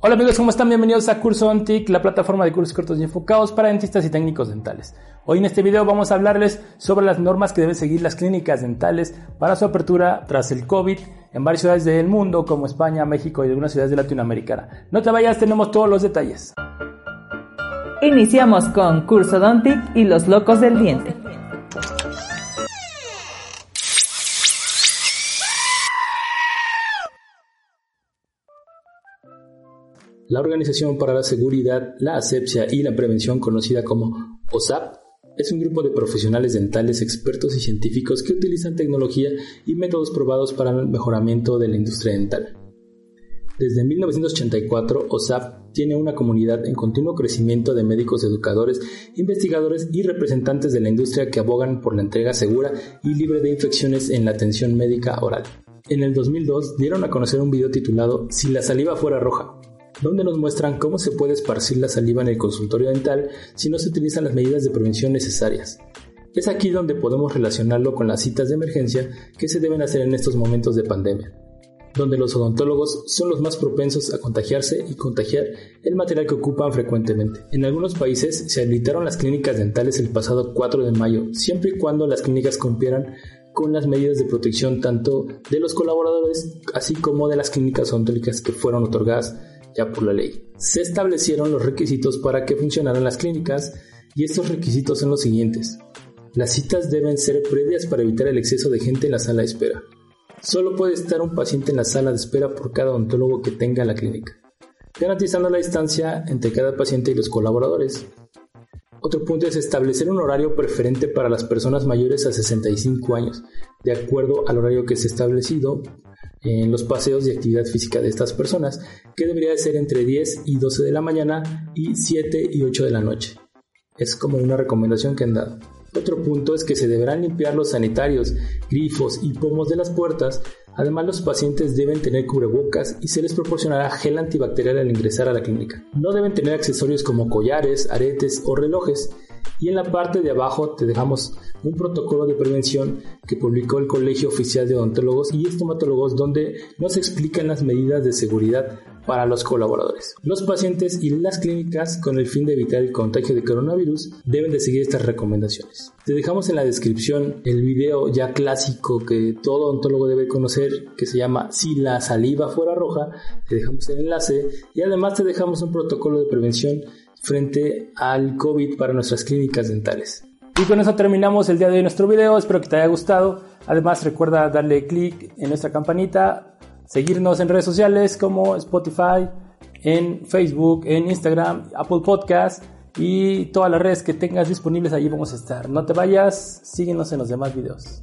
Hola amigos, ¿cómo están? Bienvenidos a Curso ONTIC, la plataforma de cursos cortos y enfocados para dentistas y técnicos dentales. Hoy en este video vamos a hablarles sobre las normas que deben seguir las clínicas dentales para su apertura tras el COVID en varias ciudades del mundo como España, México y algunas ciudades de Latinoamérica. No te vayas, tenemos todos los detalles. Iniciamos con Curso Dontic y los locos del diente. La Organización para la Seguridad, la Asepsia y la Prevención, conocida como OSAP, es un grupo de profesionales dentales expertos y científicos que utilizan tecnología y métodos probados para el mejoramiento de la industria dental. Desde 1984, OSAP tiene una comunidad en continuo crecimiento de médicos, educadores, investigadores y representantes de la industria que abogan por la entrega segura y libre de infecciones en la atención médica oral. En el 2002 dieron a conocer un video titulado Si la saliva fuera roja, donde nos muestran cómo se puede esparcir la saliva en el consultorio dental si no se utilizan las medidas de prevención necesarias. Es aquí donde podemos relacionarlo con las citas de emergencia que se deben hacer en estos momentos de pandemia, donde los odontólogos son los más propensos a contagiarse y contagiar el material que ocupan frecuentemente. En algunos países se habilitaron las clínicas dentales el pasado 4 de mayo, siempre y cuando las clínicas cumplieran con las medidas de protección tanto de los colaboradores así como de las clínicas odontológicas que fueron otorgadas ya por la ley. Se establecieron los requisitos para que funcionaran las clínicas y estos requisitos son los siguientes. Las citas deben ser previas para evitar el exceso de gente en la sala de espera. Solo puede estar un paciente en la sala de espera por cada odontólogo que tenga la clínica, garantizando la distancia entre cada paciente y los colaboradores. Otro punto es establecer un horario preferente para las personas mayores a 65 años, de acuerdo al horario que se ha establecido en los paseos de actividad física de estas personas, que debería ser entre 10 y 12 de la mañana y 7 y 8 de la noche. Es como una recomendación que han dado. Otro punto es que se deberán limpiar los sanitarios, grifos y pomos de las puertas. Además, los pacientes deben tener cubrebocas y se les proporcionará gel antibacterial al ingresar a la clínica. No deben tener accesorios como collares, aretes o relojes y en la parte de abajo te dejamos un protocolo de prevención que publicó el Colegio Oficial de Odontólogos y Estomatólogos donde nos explican las medidas de seguridad para los colaboradores. Los pacientes y las clínicas, con el fin de evitar el contagio de coronavirus, deben de seguir estas recomendaciones. Te dejamos en la descripción el video ya clásico que todo odontólogo debe conocer, que se llama Si la saliva fuera roja. Te dejamos el enlace y además te dejamos un protocolo de prevención frente al COVID para nuestras clínicas dentales. Y con eso terminamos el día de hoy nuestro video, espero que te haya gustado. Además recuerda darle clic en nuestra campanita, seguirnos en redes sociales como Spotify, en Facebook, en Instagram, Apple Podcast y todas las redes que tengas disponibles allí vamos a estar. No te vayas, síguenos en los demás videos.